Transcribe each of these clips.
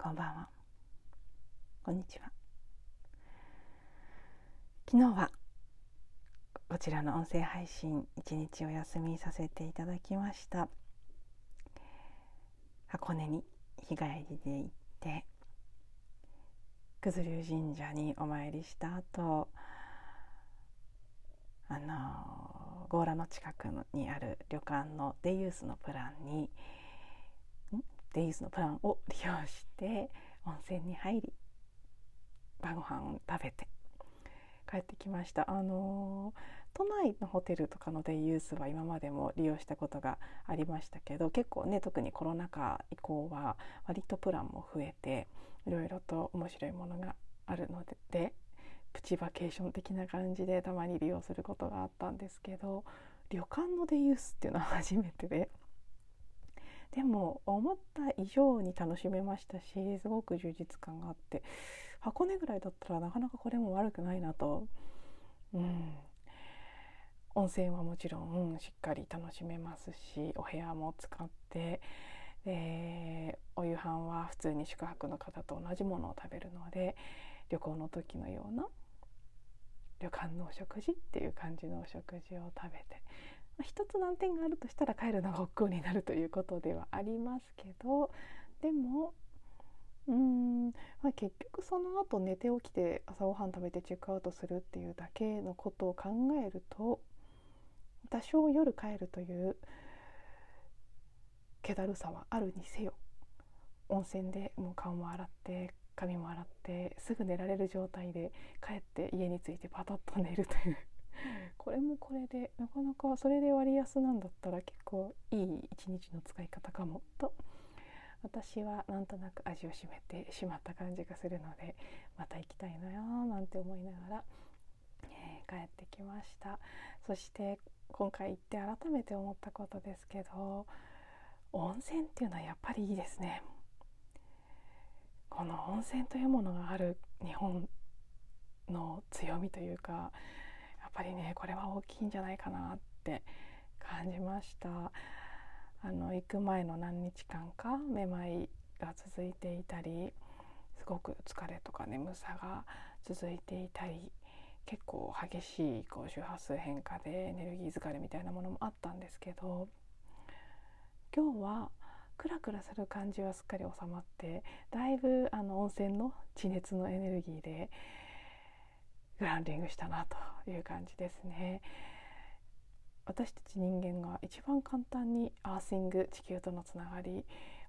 こんばんは。こんにちは。昨日はこちらの音声配信一日お休みさせていただきました。箱根に日帰りで行って九頭龍神社にお参りした後あの強羅の近くにある旅館のデイユースのプランにデイユースのプランを利用して温泉に入り晩ご飯を食べて帰ってきました。あの都内のホテルとかのデイユースは今までも利用したことがありましたけど結構ね特にコロナ禍以降は割とプランも増えていろいろと面白いものがあるのでプチバケーション的な感じでたまに利用することがあったんですけど旅館のデイユースっていうのは初めてででも思った以上に楽しめましたしすごく充実感があって箱根ぐらいだったらなかなかこれも悪くないなと、うん、温泉はもちろん、うん、しっかり楽しめますしお部屋も使ってでお夕飯は普通に宿泊の方と同じものを食べるので旅行の時のような旅館のお食事っていう感じのお食事を食べて、まあ、一つ難点があるとしたら帰るのが億劫になるということではありますけどでもうん、まあ、結局その後寝て起きて朝ごはん食べてチェックアウトするっていうだけのことを考えると多少夜帰るという気だるさはあるにせよ温泉でもう顔も洗って髪も洗ってすぐ寝られる状態で帰って家に着いてパタッと寝るというこれもこれでなかなかそれで割安なんだったら結構いい一日の使い方かもと。私はなんとなく味を占めてしまった感じがするのでまた行きたいなよなんて思いながら、えー、帰ってきました。そして今回行って改めて思ったことですけど温泉っていうのはやっぱりいいですね。この温泉というものがある日本の強みというかっぱりねこれは大きいんじゃないかなって感じました。あの行く前の何日間かめまいが続いていたりすごく疲れとか眠さが続いていたり結構激しいこう周波数変化でエネルギー疲れみたいなものもあったんですけど今日はクラクラする感じはすっかり収まってだいぶあの温泉の地熱のエネルギーでグランディングしたなという感じですね。私たち人間が一番簡単にアーシング地球とのつながり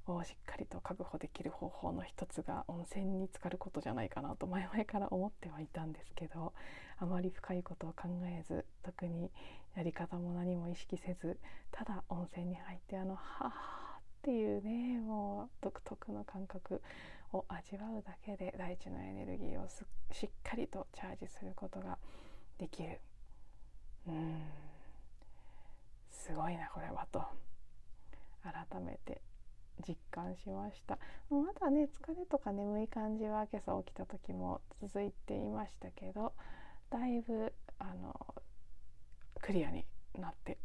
をしっかりと確保できる方法の一つが温泉に浸かることじゃないかなと前々から思ってはいたんですけどあまり深いことを考えず特にやり方も何も意識せずただ温泉に入ってあの「はあ」っていうねもう独特の感覚を味わうだけで大地のエネルギーをしっかりとチャージすることができる。うん。すごいなこれはと。改めて実感しました。まだね疲れとか眠い感じは今朝起きた時も続いていましたけどだいぶあのクリアになって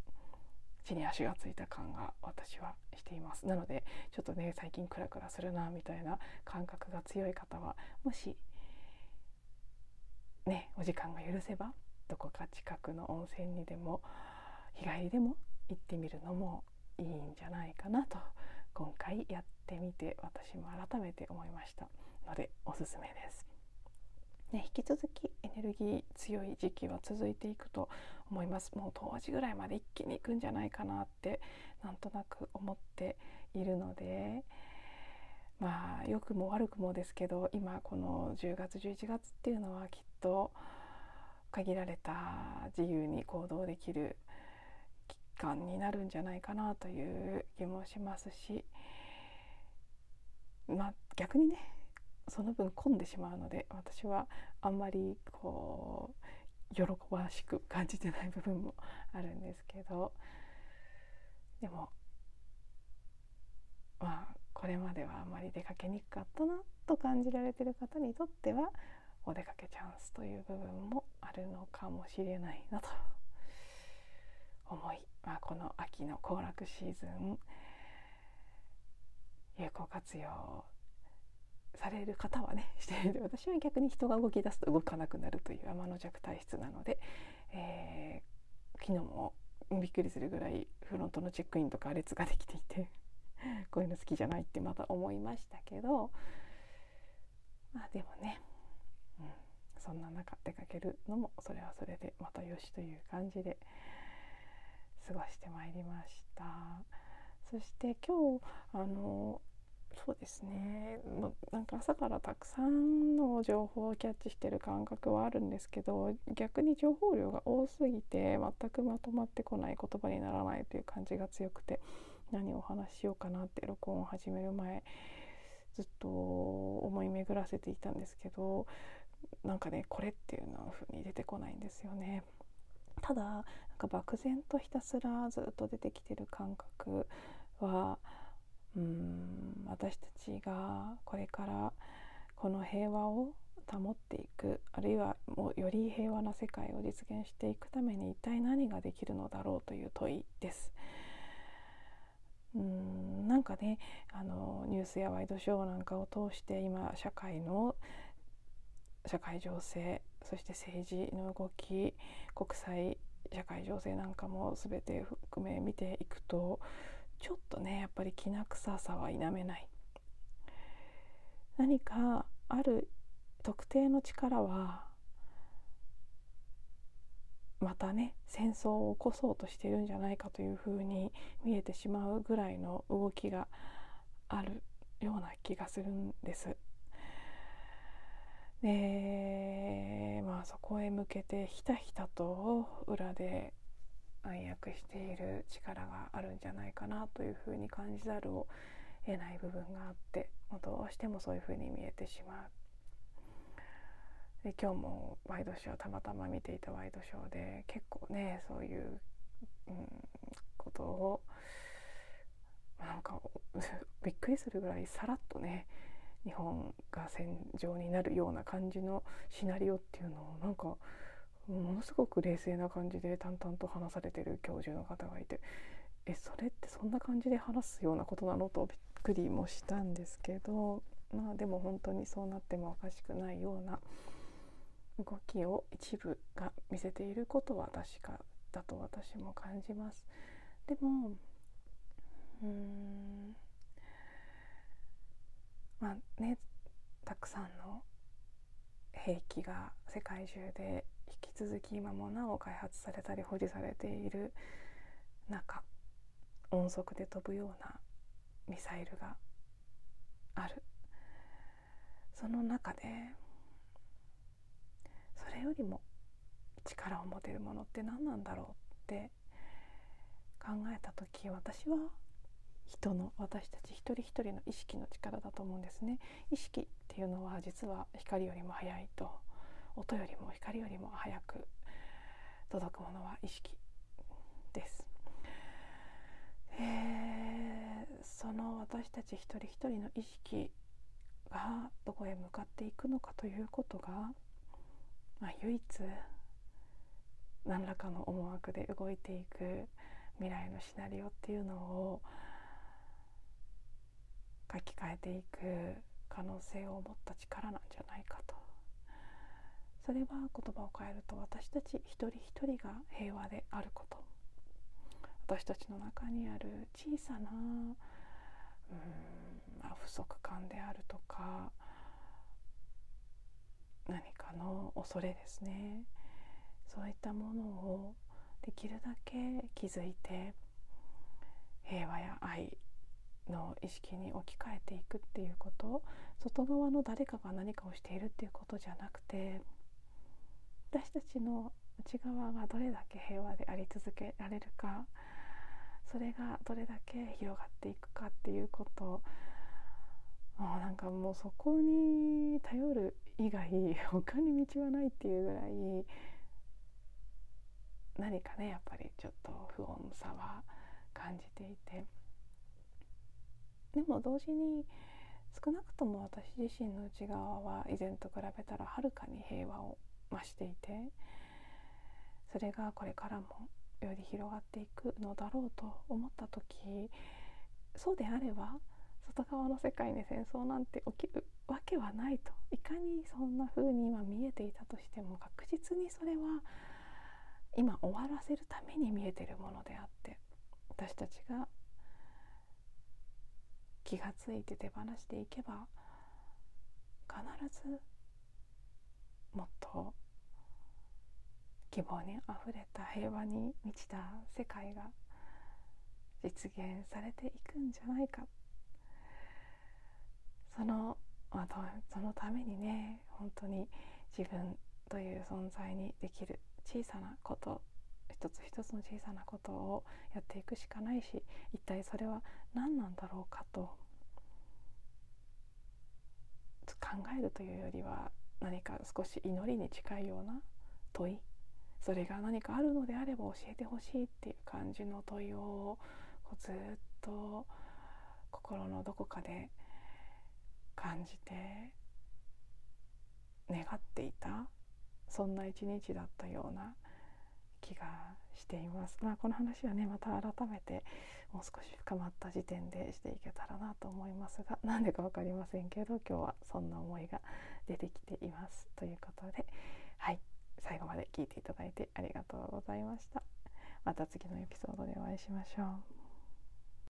地に足がついた感が私はしていますなのでちょっとね最近クラクラするなみたいな感覚が強い方はもしねお時間が許せばどこか近くの温泉にでも日帰りでも行ってみるのもいいんじゃないかなと今回やってみて私も改めて思いましたのでおすすめです。ね、引き続きエネルギー強い時期は続いていくと思います。もう当時ぐらいまで一気にいくんじゃないかなってなんとなく思っているのでまあ良くも悪くもですけど今この10月11月っていうのはきっと限られた自由に行動できる期間になるんじゃないかなという気もしますしまあ逆にねその分混んでしまうので私はあんまりこう喜ばしく感じてない部分もあるんですけどでもまあこれまではあまり出かけにくかったなと感じられてる方にとってはお出かけチャンスという部分もあるのかもしれないなと思いまあ、この秋の行楽シーズン有効活用される方はねしてる。私は逆に人が動き出すと動かなくなるという天の弱体質なので、えー、昨日もびっくりするぐらいフロントのチェックインとか列ができていて こういうの好きじゃないってまた思いましたけどまあでもね、うん、そんな中出かけるのもそれはそれでまたよしという感じで過ごしてまいりました。そして今日あのそうですねまなんか朝からたくさんの情報をキャッチしてる感覚はあるんですけど逆に情報量が多すぎて全くまとまってこない言葉にならないという感じが強くて何をお話ししようかなって録音を始める前ずっと思い巡らせていたんですけどなんかねこれっていうのふうに出てこないんですよね。ただなんか漠然とひたすらずっと出てきてる感覚はうん私たちがこれからこの平和を保っていくあるいはもうより平和な世界を実現していくために一体何ができるのだろうという問いです。うんなんかねあのニュースやワイドショーなんかを通して今社会の社会情勢そして政治の動き国際社会情勢なんかも全て含め見ていくとちょっとねやっぱりきな臭さは否めない何かある特定の力はまたね戦争を起こそうとしてるんじゃないかというふうに見えてしまうぐらいの動きがあるような気がするんです。でまあそこへ向けてひたひたと裏で暗躍している力があるんじゃないかなというふうに感じざるを得ない部分があってもうどうしてもそういうふうに見えてしまう。で今日もワイドショーたまたま見ていたワイドショーで結構ねそういう、うん、ことをなんかびっくりするぐらいさらっとね日本が戦場になるような感じのシナリオっていうのをなんかものすごく冷静な感じで淡々と話されてる教授の方がいてえそれってそんな感じで話すようなことなの？とびっくりもしたんですけどまあでも本当にそうなってもおかしくないような動きを一部が見せていることは確かだと私も感じます。でもうんまあねたくさんの兵器が世界中で引き続き今もなお開発されたり保持されている中音速で飛ぶようなミサイルがある。その中でそれよりも力を持てるものって何なんだろうって考えた時私は人の私たち一人一人の意識の力だと思うんですね。意識っていうのは実は光よりも速いと音よりも光よりも速く届くものは意識です、えー、その私たち一人一人の意識がどこへ向かっていくのかということが、まあ、唯一何らかの思惑で動いていく未来のシナリオっていうのを書き換えていく可能性を持った力なんじゃないかと。それは言葉を変えると私たち一人一人が平和であること。私たちの中にある小さなうんまあ、不足感であるとか何かの恐れですね。そういったものをできるだけ気づいて平和や愛の意識に置き換えていくっていうこと外側の誰かが何かをしているっていうことじゃなくて私たちの内側がどれだけ平和であり続けられるかそれがどれだけ広がっていくかっていうこともうなんかもうそこに頼る以外他に道はないっていうぐらい何かねやっぱりちょっと不穏さは感じていて。でも同時に少なくとも私自身の内側は以前と比べたらはるかに平和を増していてそれがこれからもより広がっていくのだろうと思った時そうであれば外側の世界に戦争なんて起きるわけはないといかにそんな風に今見えていたとしても確実にそれは今終わらせるために見えてるものであって私たちが気がついて手放していけば必ずもっと希望にあふれた平和に満ちた世界が実現されていくんじゃないか。その、まあ、そのためにね本当に自分という存在にできる小さなこと一つ一つの小さなことをやっていくしかないし一体それは何なんだろうかと考えるというよりは何か少し祈りに近いような問いそれが何かあるのであれば教えてほしいっていう感じの問いをずっと心のどこかで感じて願っていたそんな一日だったような気がしています。まあ、この話はねまた改めてもう少し深まった時点でしていけたらなと思いますが 何でか分かりませんけど今日はそんな思いが出てきています。ということではい最後まで聞いていただいてありがとうございました。また次のエピソードでお会いしましょう。